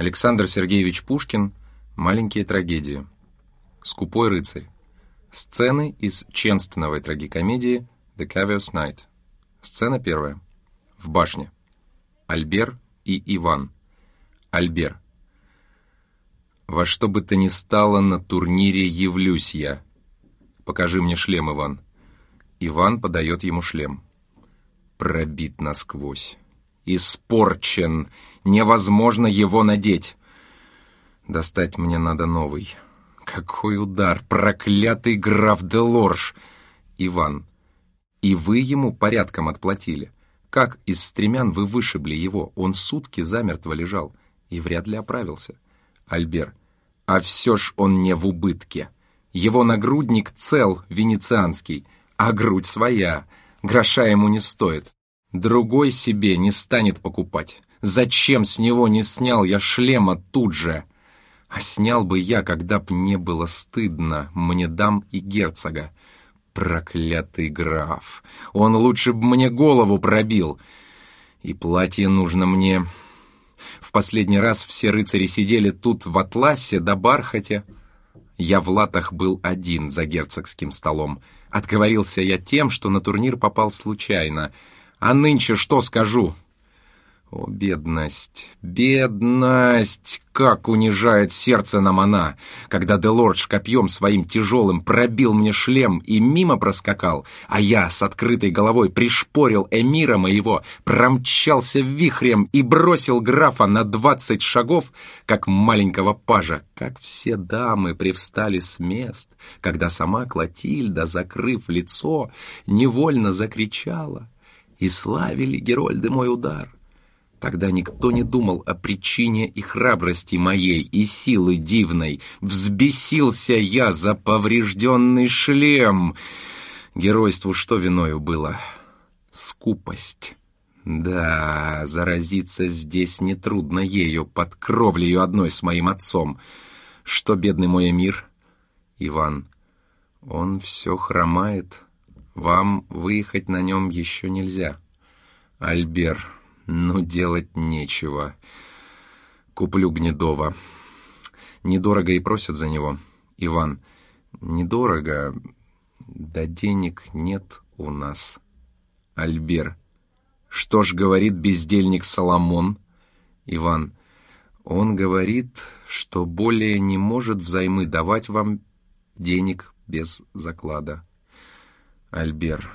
Александр Сергеевич Пушкин «Маленькие трагедии». «Скупой рыцарь». Сцены из ченственновой трагикомедии «The Caviar's Night». Сцена первая. В башне. Альбер и Иван. Альбер. «Во что бы то ни стало, на турнире явлюсь я. Покажи мне шлем, Иван». Иван подает ему шлем. Пробит насквозь. Испорчен. Невозможно его надеть. Достать мне надо новый. Какой удар! Проклятый граф де Лорж! Иван. И вы ему порядком отплатили. Как из стремян вы вышибли его? Он сутки замертво лежал и вряд ли оправился. Альбер. А все ж он не в убытке. Его нагрудник цел, венецианский, а грудь своя, гроша ему не стоит. Другой себе не станет покупать. Зачем с него не снял я шлема тут же? А снял бы я, когда б не было стыдно мне дам и герцога. Проклятый граф! Он лучше б мне голову пробил. И платье нужно мне... В последний раз все рыцари сидели тут в атласе да бархате. Я в латах был один за герцогским столом. Отговорился я тем, что на турнир попал случайно — а нынче что скажу? О, бедность, бедность! Как унижает сердце нам она, когда Делордж копьем своим тяжелым пробил мне шлем и мимо проскакал, а я с открытой головой пришпорил эмира моего, промчался вихрем и бросил графа на двадцать шагов, как маленького пажа, как все дамы привстали с мест, когда сама Клотильда, закрыв лицо, невольно закричала — и славили Герольды мой удар. Тогда никто не думал о причине и храбрости моей, и силы дивной. Взбесился я за поврежденный шлем. Геройству что виною было? Скупость. Да, заразиться здесь нетрудно ею, под кровлею одной с моим отцом. Что, бедный мой мир? Иван, он все хромает, вам выехать на нем еще нельзя. Альбер, ну делать нечего. Куплю Гнедова. Недорого и просят за него. Иван, недорого, да денег нет у нас. Альбер, что ж говорит бездельник Соломон? Иван, он говорит, что более не может взаймы давать вам денег без заклада. Альбер.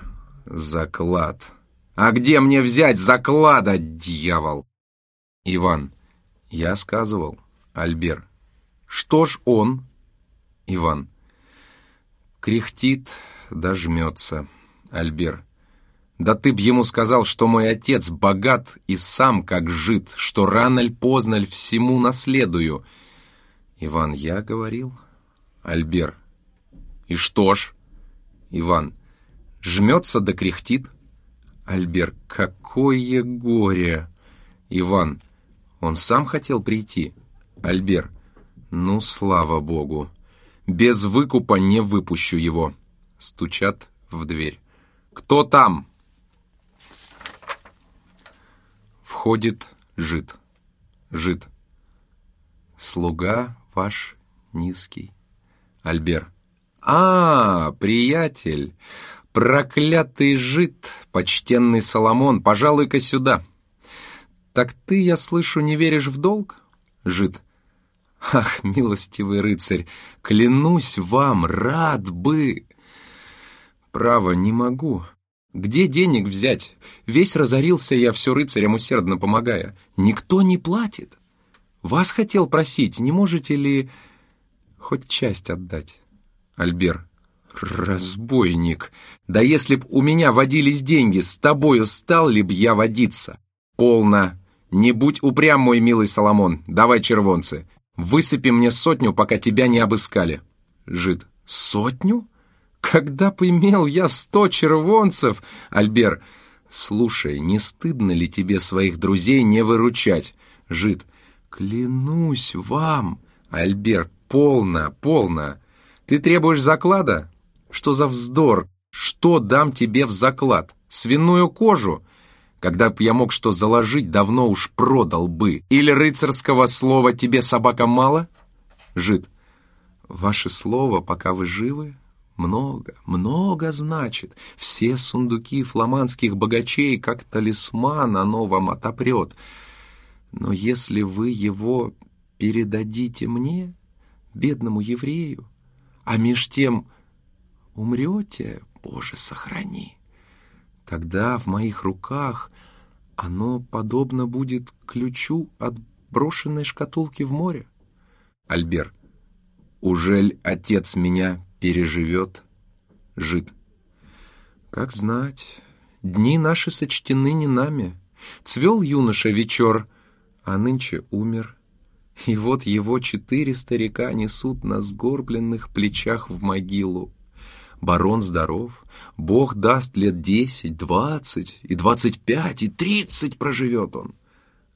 Заклад. А где мне взять заклада, дьявол? Иван. Я сказывал. Альбер. Что ж он? Иван. Кряхтит, дожмется. Альбер. Да ты б ему сказал, что мой отец богат и сам как жит, что рано ль поздно ль всему наследую. Иван, я говорил. Альбер. И что ж? Иван жмется да кряхтит. Альбер, какое горе! Иван, он сам хотел прийти. Альбер, ну, слава богу. Без выкупа не выпущу его. Стучат в дверь. Кто там? Входит жид. Жид. Слуга ваш низкий. Альбер. А, приятель, «Проклятый жид, почтенный Соломон, пожалуй-ка сюда!» «Так ты, я слышу, не веришь в долг?» Жид. «Ах, милостивый рыцарь, клянусь вам, рад бы!» «Право, не могу. Где денег взять? Весь разорился я все рыцарям усердно помогая. Никто не платит. Вас хотел просить, не можете ли хоть часть отдать?» Альбер. «Разбойник! Да если б у меня водились деньги, с тобою стал ли б я водиться?» «Полно! Не будь упрям, мой милый Соломон, давай червонцы. Высыпи мне сотню, пока тебя не обыскали». Жид. «Сотню? Когда б имел я сто червонцев?» Альбер. «Слушай, не стыдно ли тебе своих друзей не выручать?» Жид. «Клянусь вам!» Альбер. «Полно, полно! Ты требуешь заклада? Что за вздор? Что дам тебе в заклад? Свиную кожу? Когда б я мог что заложить, давно уж продал бы. Или рыцарского слова «тебе собака мало»? Жид. Ваше слово, пока вы живы, много, много значит. Все сундуки фламандских богачей, как талисман, оно вам отопрет. Но если вы его передадите мне, бедному еврею, а меж тем умрете, Боже, сохрани, тогда в моих руках оно подобно будет ключу от брошенной шкатулки в море. Альбер, ужель отец меня переживет? Жид. Как знать, дни наши сочтены не нами. Цвел юноша вечер, а нынче умер. И вот его четыре старика несут на сгорбленных плечах в могилу. Барон здоров, Бог даст лет десять, двадцать, и двадцать пять, и тридцать проживет он.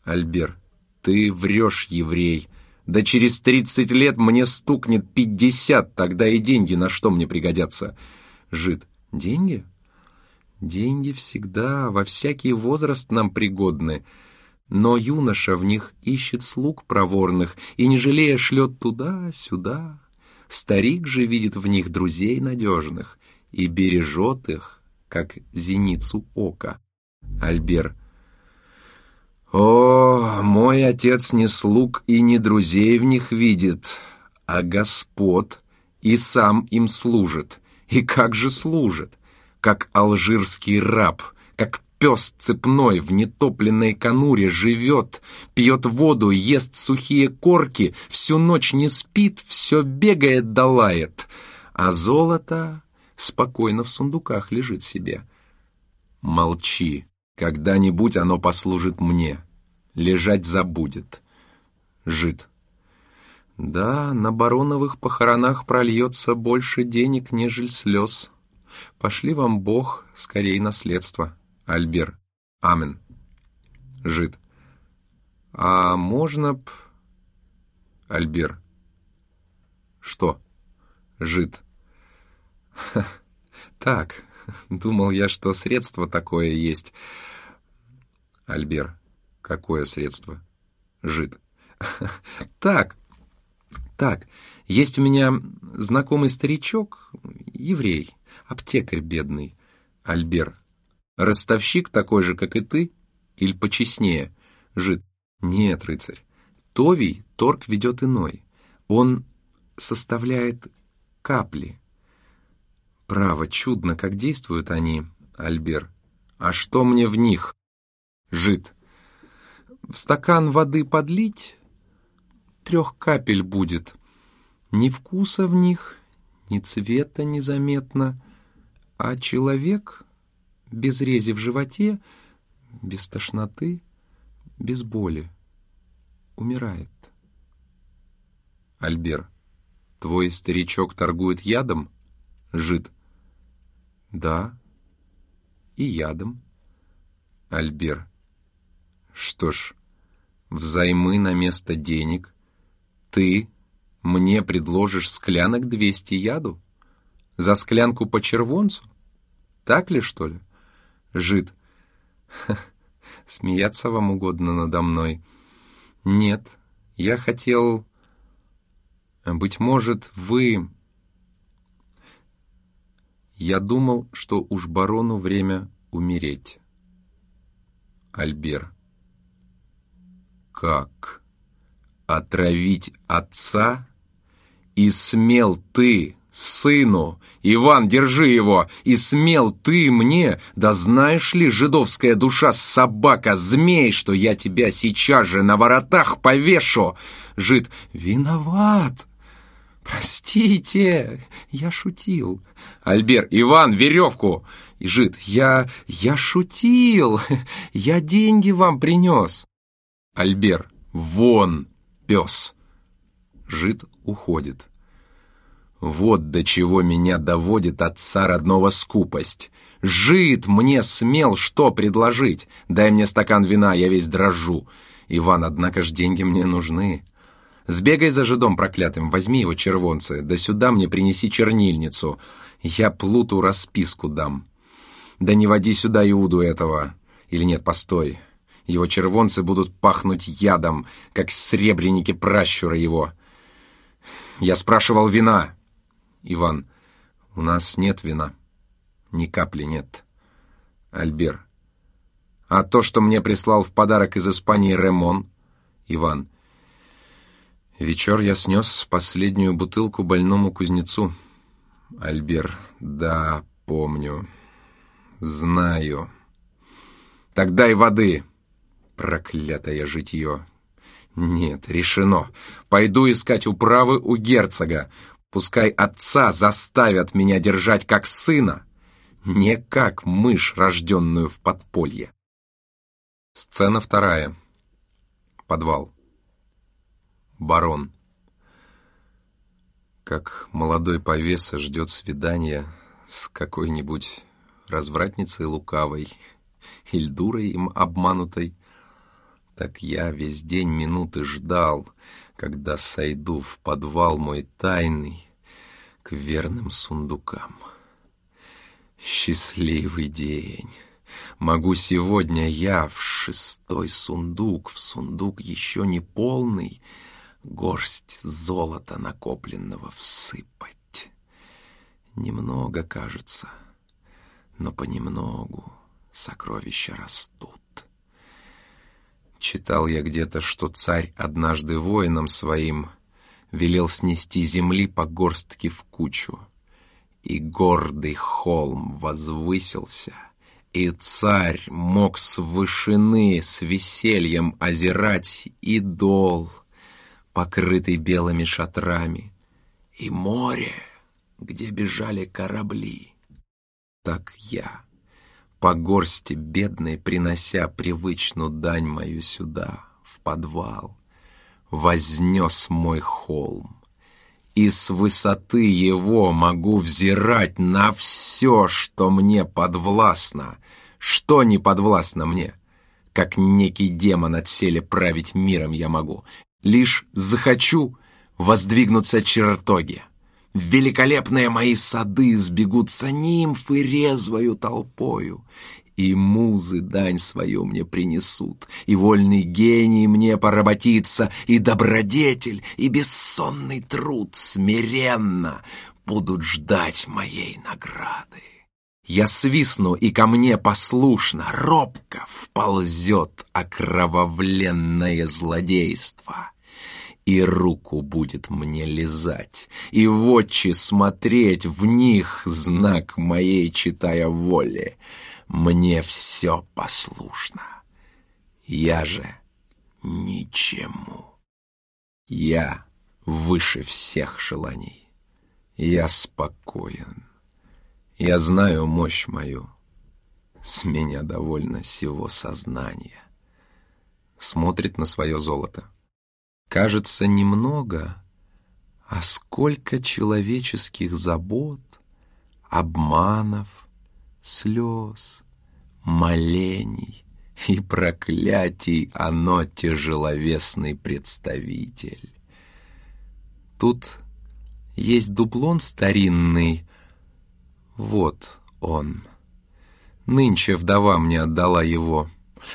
Альбер, ты врешь, еврей. Да через тридцать лет мне стукнет пятьдесят, тогда и деньги на что мне пригодятся. Жид, деньги? Деньги всегда, во всякий возраст нам пригодны. Но юноша в них ищет слуг проворных и, не жалея, шлет туда-сюда. Старик же видит в них друзей надежных и бережет их, как зеницу ока. Альбер. О, мой отец не слуг и не друзей в них видит, а господ, и сам им служит. И как же служит? Как алжирский раб, как Пес цепной в нетопленной конуре живет, пьет воду, ест сухие корки, всю ночь не спит, все бегает да лает, а золото спокойно в сундуках лежит себе. Молчи, когда-нибудь оно послужит мне, лежать забудет. Жид. Да, на бароновых похоронах прольется больше денег, нежели слез. Пошли вам Бог, скорее наследство. Альбер. Амен. Жид. А можно б... Альбер. Что? Жид. Так, думал я, что средство такое есть. Альбер. Какое средство? Жид. Так, так, есть у меня знакомый старичок, еврей, аптекарь бедный. Альбер. Ростовщик такой же, как и ты? Или почестнее? Жид. Нет, рыцарь. Товий торг ведет иной. Он составляет капли. Право, чудно, как действуют они, Альбер. А что мне в них? Жид. В стакан воды подлить, трех капель будет. Ни вкуса в них, ни цвета незаметно, а человек без рези в животе, без тошноты, без боли. Умирает. Альбер, твой старичок торгует ядом? Жид. Да, и ядом. Альбер. Что ж, взаймы на место денег ты мне предложишь склянок двести яду? За склянку по червонцу? Так ли, что ли? Жид. Смеяться вам угодно надо мной. Нет, я хотел... Быть может, вы... Я думал, что уж барону время умереть. Альбер. Как? Отравить отца? И смел ты, сыну, Иван, держи его, и смел ты мне, да знаешь ли, жидовская душа, собака, змей, что я тебя сейчас же на воротах повешу. Жид, виноват, простите, я шутил. Альбер, Иван, веревку. И Жид, я, я шутил, я деньги вам принес. Альбер, вон, пес. Жид уходит. Вот до чего меня доводит отца родного скупость. Жид мне смел что предложить. Дай мне стакан вина, я весь дрожу. Иван, однако ж деньги мне нужны. Сбегай за жидом проклятым, возьми его червонцы, да сюда мне принеси чернильницу. Я плуту расписку дам. Да не води сюда Иуду этого. Или нет, постой. Его червонцы будут пахнуть ядом, как сребреники пращура его. Я спрашивал вина. Иван. У нас нет вина. Ни капли нет. Альбер. А то, что мне прислал в подарок из Испании Ремон? Иван. Вечер я снес последнюю бутылку больному кузнецу. Альбер. Да, помню. Знаю. Тогда и воды. Проклятое житье. Нет, решено. Пойду искать управы у герцога. Пускай отца заставят меня держать как сына, не как мышь, рожденную в подполье. Сцена вторая. Подвал. Барон. Как молодой повеса ждет свидания с какой-нибудь развратницей лукавой или дурой им обманутой, так я весь день минуты ждал, когда сойду в подвал мой тайный к верным сундукам. Счастливый день! Могу сегодня я в шестой сундук, в сундук еще не полный, горсть золота накопленного всыпать. Немного, кажется, но понемногу сокровища растут. Читал я где-то, что царь однажды воинам своим велел снести земли по горстке в кучу. И гордый холм возвысился, и царь мог с вышины с весельем озирать и дол, покрытый белыми шатрами, и море, где бежали корабли. Так я по горсти бедной принося привычную дань мою сюда, в подвал, вознес мой холм. И с высоты его могу взирать на все, что мне подвластно, что не подвластно мне. Как некий демон отселе править миром я могу. Лишь захочу воздвигнуться чертоги. В великолепные мои сады сбегутся нимфы резвою толпою, и музы дань свою мне принесут, и вольный гений мне поработится, и добродетель, и бессонный труд смиренно будут ждать моей награды. Я свистну, и ко мне послушно, робко вползет окровавленное злодейство и руку будет мне лизать, и в очи смотреть в них знак моей, читая воли. Мне все послушно. Я же ничему. Я выше всех желаний. Я спокоен. Я знаю мощь мою. С меня довольно всего сознания. Смотрит на свое золото. Кажется, немного, а сколько человеческих забот, обманов, слез, молений и проклятий оно тяжеловесный представитель. Тут есть дублон старинный, вот он. Нынче вдова мне отдала его,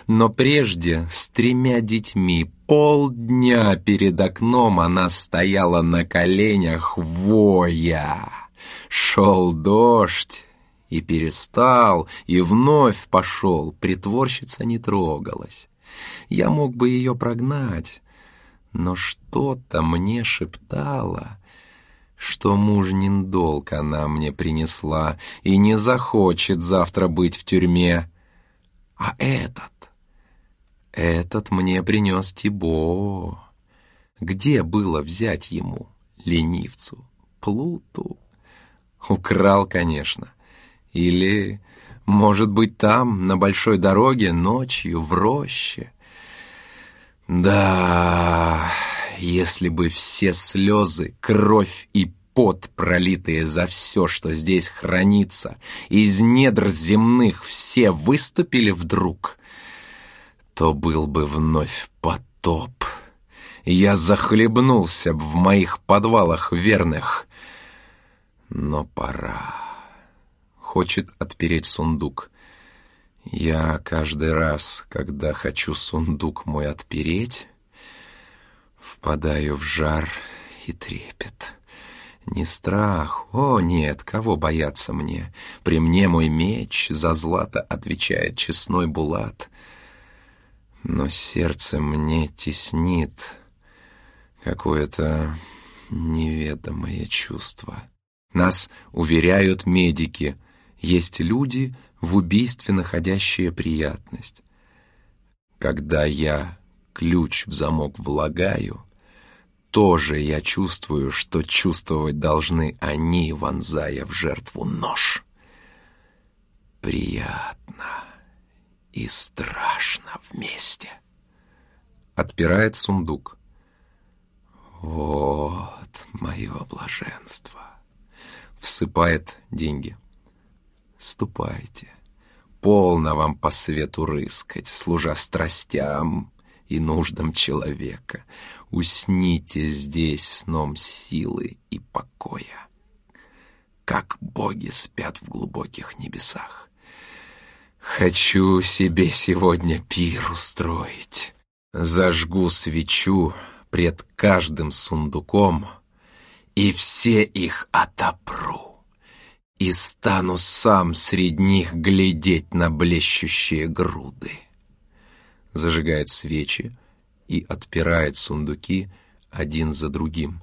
но прежде с тремя детьми полдня перед окном она стояла на коленях, воя. Шел дождь, и перестал, и вновь пошел, притворщица не трогалась. Я мог бы ее прогнать, но что-то мне шептало, что мужнин долг она мне принесла и не захочет завтра быть в тюрьме. А этот, этот мне принес Тибо. Где было взять ему, ленивцу, плуту? Украл, конечно. Или, может быть, там, на большой дороге, ночью, в роще. Да, если бы все слезы, кровь и пот, пролитые за все, что здесь хранится, из недр земных все выступили вдруг, то был бы вновь потоп. Я захлебнулся б в моих подвалах верных, но пора. Хочет отпереть сундук. Я каждый раз, когда хочу сундук мой отпереть, впадаю в жар и трепет. Не страх, о нет, кого бояться мне? При мне мой меч, за злато отвечает честной булат. Но сердце мне теснит какое-то неведомое чувство. Нас уверяют медики, есть люди, в убийстве находящие приятность. Когда я ключ в замок влагаю, тоже я чувствую, что чувствовать должны они, вонзая в жертву нож. Приятно и страшно вместе. Отпирает сундук. Вот мое блаженство. Всыпает деньги. Ступайте. Полно вам по свету рыскать, служа страстям и нуждам человека. Усните здесь сном силы и покоя, как боги спят в глубоких небесах. Хочу себе сегодня пир устроить. Зажгу свечу пред каждым сундуком и все их отопру. И стану сам среди них глядеть на блещущие груды. Зажигает свечи и отпирает сундуки один за другим.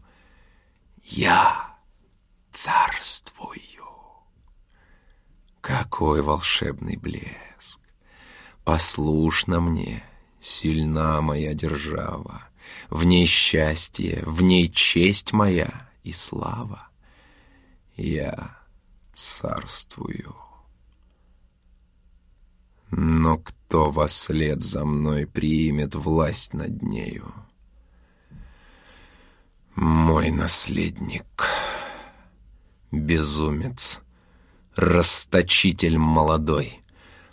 Я царствую. Какой волшебный блеск! Послушна мне, сильна моя держава, В ней счастье, в ней честь моя и слава. Я царствую. Но кто во след за мной примет власть над нею? Мой наследник, безумец, расточитель молодой,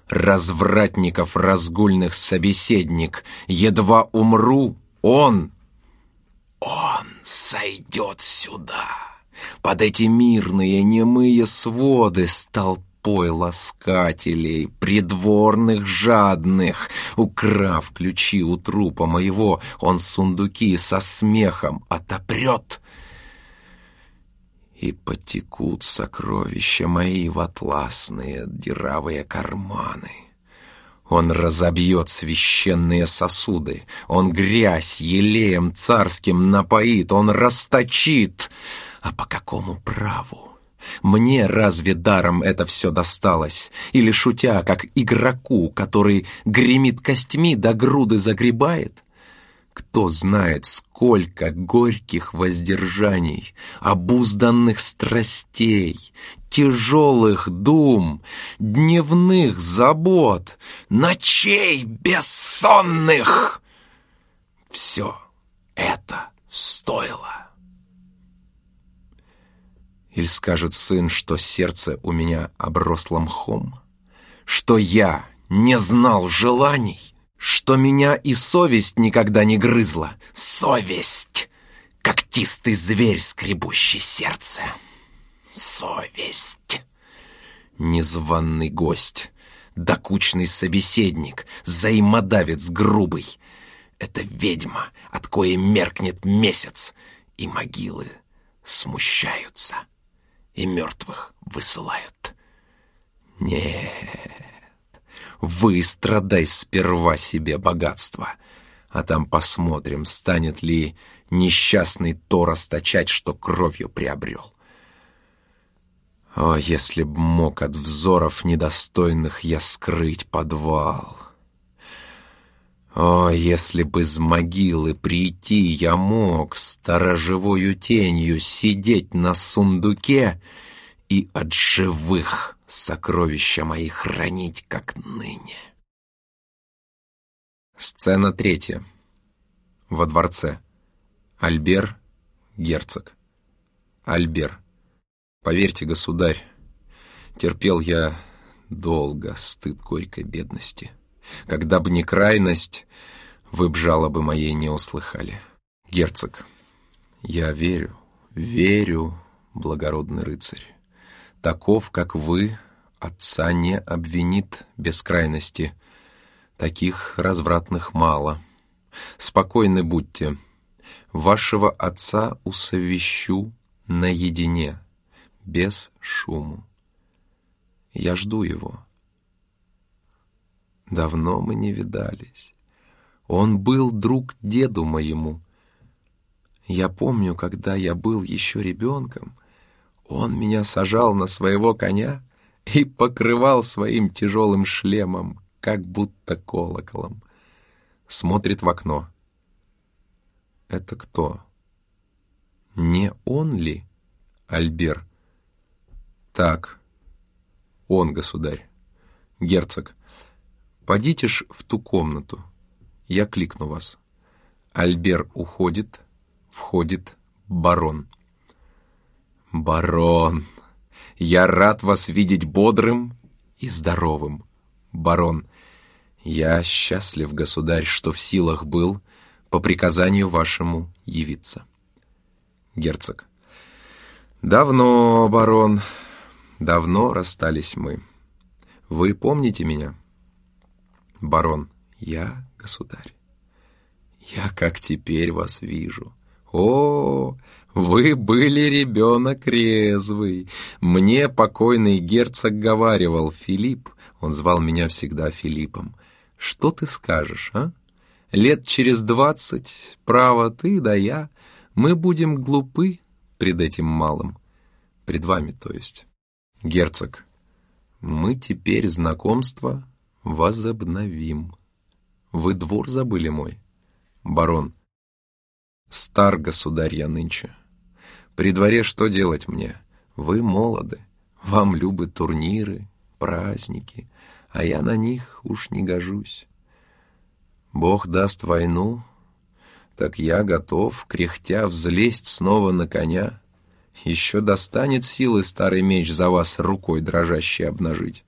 развратников разгульных собеседник, едва умру, он, он сойдет сюда, под эти мирные немые своды с толпой ласкателей, придворных жадных. Украв ключи у трупа моего, он сундуки со смехом отопрет — и потекут сокровища мои в атласные дыравые карманы. Он разобьет священные сосуды, он грязь елеем царским напоит, он расточит. А по какому праву? Мне разве даром это все досталось? Или шутя, как игроку, который гремит костьми до груды загребает? Кто знает, сколько горьких воздержаний, обузданных страстей, тяжелых дум, дневных забот, ночей бессонных. Все это стоило. Или скажет сын, что сердце у меня обросло мхом, что я не знал желаний, что меня и совесть никогда не грызла. Совесть! Когтистый зверь, скребущий сердце. Совесть! Незваный гость, докучный собеседник, взаимодавец грубый. Это ведьма, от коей меркнет месяц, и могилы смущаются, и мертвых высылают. Нет, Выстрадай сперва себе богатство, а там посмотрим, станет ли несчастный то расточать, что кровью приобрел. О, если б мог от взоров недостойных я скрыть подвал! О, если бы из могилы прийти я мог, сторожевою тенью сидеть на сундуке и от живых сокровища мои хранить, как ныне. Сцена третья. Во дворце. Альбер, герцог. Альбер. Поверьте, государь, терпел я долго стыд горькой бедности. Когда бы не крайность, вы б жалобы моей не услыхали. Герцог, я верю, верю, благородный рыцарь таков, как вы, Отца не обвинит без крайности. Таких развратных мало. Спокойны будьте. Вашего отца усовещу наедине, без шуму. Я жду его. Давно мы не видались. Он был друг деду моему. Я помню, когда я был еще ребенком, он меня сажал на своего коня и покрывал своим тяжелым шлемом, как будто колоколом. Смотрит в окно. Это кто? Не он ли, Альбер? Так, он, государь. Герцог, подите ж в ту комнату. Я кликну вас. Альбер уходит, входит барон. Барон, я рад вас видеть бодрым и здоровым. Барон, я счастлив, государь, что в силах был по приказанию вашему явиться. Герцог. Давно, барон, давно расстались мы. Вы помните меня? Барон. Я, государь. Я как теперь вас вижу. О, вы были ребенок резвый. Мне покойный герцог говаривал, Филипп, он звал меня всегда Филиппом. Что ты скажешь, а? Лет через двадцать, право, ты да я, мы будем глупы пред этим малым. Пред вами, то есть. Герцог, мы теперь знакомство возобновим. Вы двор забыли мой? Барон, стар государь я нынче. При дворе что делать мне? Вы молоды, вам любы турниры, праздники, а я на них уж не гожусь. Бог даст войну, так я готов, кряхтя, взлезть снова на коня. Еще достанет силы старый меч за вас рукой дрожащей обнажить.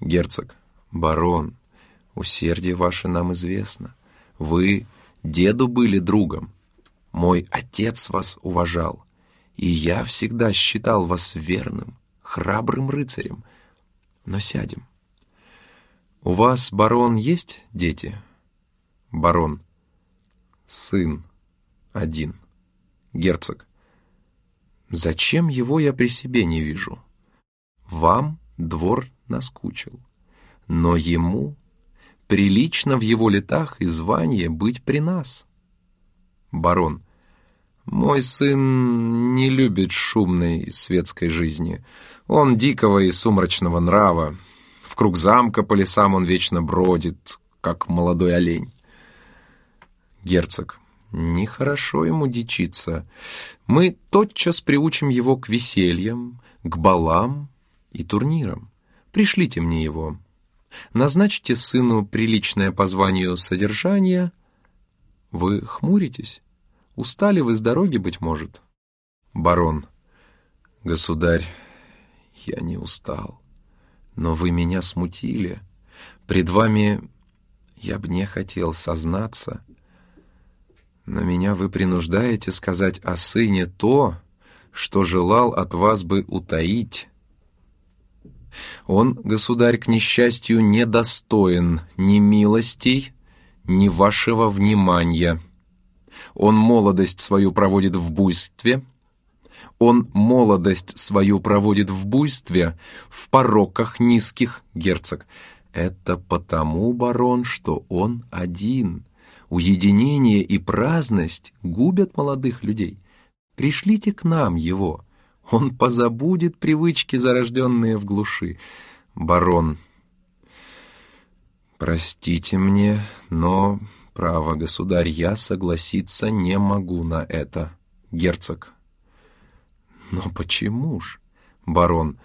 Герцог, барон, усердие ваше нам известно. Вы деду были другом. Мой отец вас уважал, и я всегда считал вас верным, храбрым рыцарем. Но сядем. У вас, барон, есть дети? Барон. Сын. Один. Герцог. Зачем его я при себе не вижу? Вам двор наскучил. Но ему прилично в его летах и звании быть при нас. Барон. Мой сын не любит шумной светской жизни. Он дикого и сумрачного нрава. В круг замка по лесам он вечно бродит, как молодой олень. Герцог. Нехорошо ему дичиться. Мы тотчас приучим его к весельям, к балам и турнирам. Пришлите мне его. Назначьте сыну приличное по званию содержание. Вы хмуритесь? Устали вы с дороги, быть может? Барон. Государь, я не устал. Но вы меня смутили. Пред вами я б не хотел сознаться — но меня вы принуждаете сказать о сыне то, что желал от вас бы утаить. Он, государь, к несчастью, недостоин ни милостей, ни вашего внимания. Он молодость свою проводит в буйстве, он молодость свою проводит в буйстве, в пороках низких, герцог. Это потому, барон, что он один — Уединение и праздность губят молодых людей. Пришлите к нам его. Он позабудет привычки, зарожденные в глуши. Барон. Простите мне, но, право, государь, я согласиться не могу на это. Герцог. Но почему ж? Барон.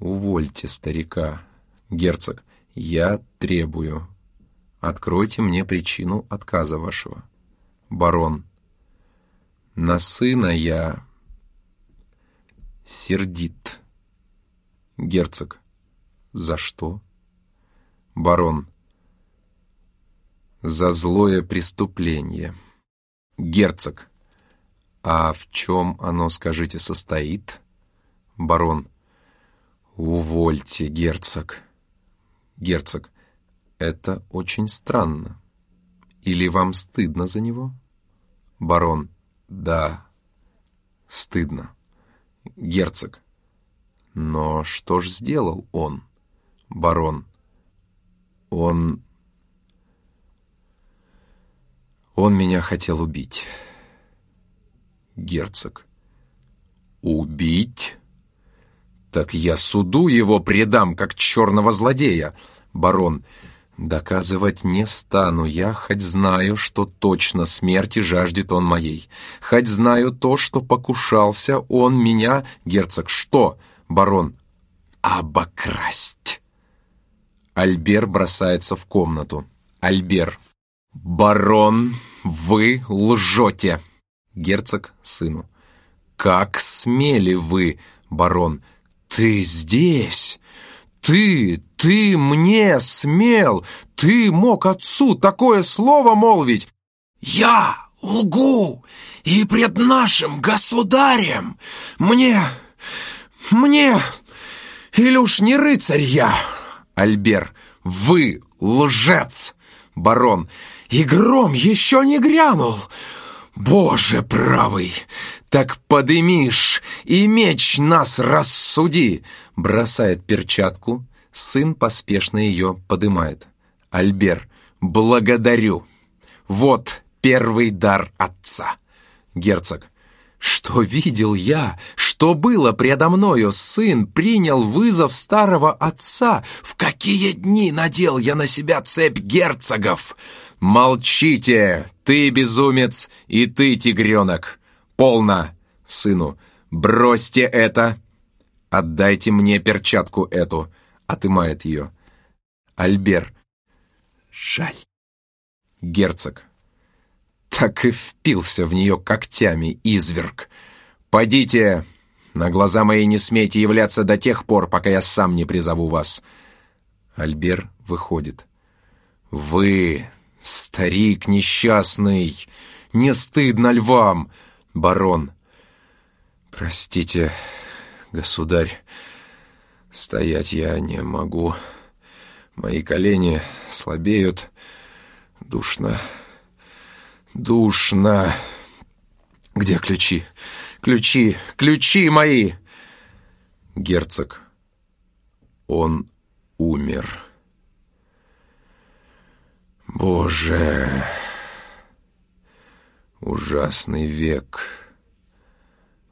Увольте старика. Герцог. Я требую. Откройте мне причину отказа вашего. Барон. На сына я сердит. Герцог. За что? Барон. За злое преступление. Герцог. А в чем оно, скажите, состоит? Барон. «Увольте, герцог». «Герцог, это очень странно. Или вам стыдно за него?» «Барон, да, стыдно». «Герцог, но что ж сделал он?» «Барон, он... Он меня хотел убить». «Герцог, убить?» «Так я суду его предам, как черного злодея!» Барон. «Доказывать не стану я, хоть знаю, что точно смерти жаждет он моей. Хоть знаю то, что покушался он меня, герцог, что?» Барон. «Обокрасть!» Альбер бросается в комнату. Альбер. «Барон, вы лжете!» Герцог сыну. «Как смели вы, барон!» «Ты здесь! Ты, ты мне смел! Ты мог отцу такое слово молвить!» «Я лгу! И пред нашим государем! Мне... мне... Или уж не рыцарь я!» Альбер, вы лжец! Барон, и гром еще не грянул! Боже правый! «Так подымишь и меч нас рассуди!» Бросает перчатку, сын поспешно ее подымает. Альбер, благодарю. Вот первый дар отца. Герцог, что видел я, что было предо мною, сын принял вызов старого отца. В какие дни надел я на себя цепь герцогов? Молчите, ты безумец и ты тигренок. «Полно, сыну! Бросьте это! Отдайте мне перчатку эту!» Отымает ее. Альбер. «Жаль!» Герцог. Так и впился в нее когтями изверг. «Подите! На глаза мои не смейте являться до тех пор, пока я сам не призову вас!» Альбер выходит. «Вы, старик несчастный, не стыдно ль вам?» барон. Простите, государь, стоять я не могу. Мои колени слабеют. Душно, душно. Где ключи? Ключи, ключи мои! Герцог, он умер. Боже... Ужасный век,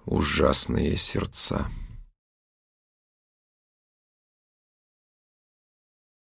ужасные сердца.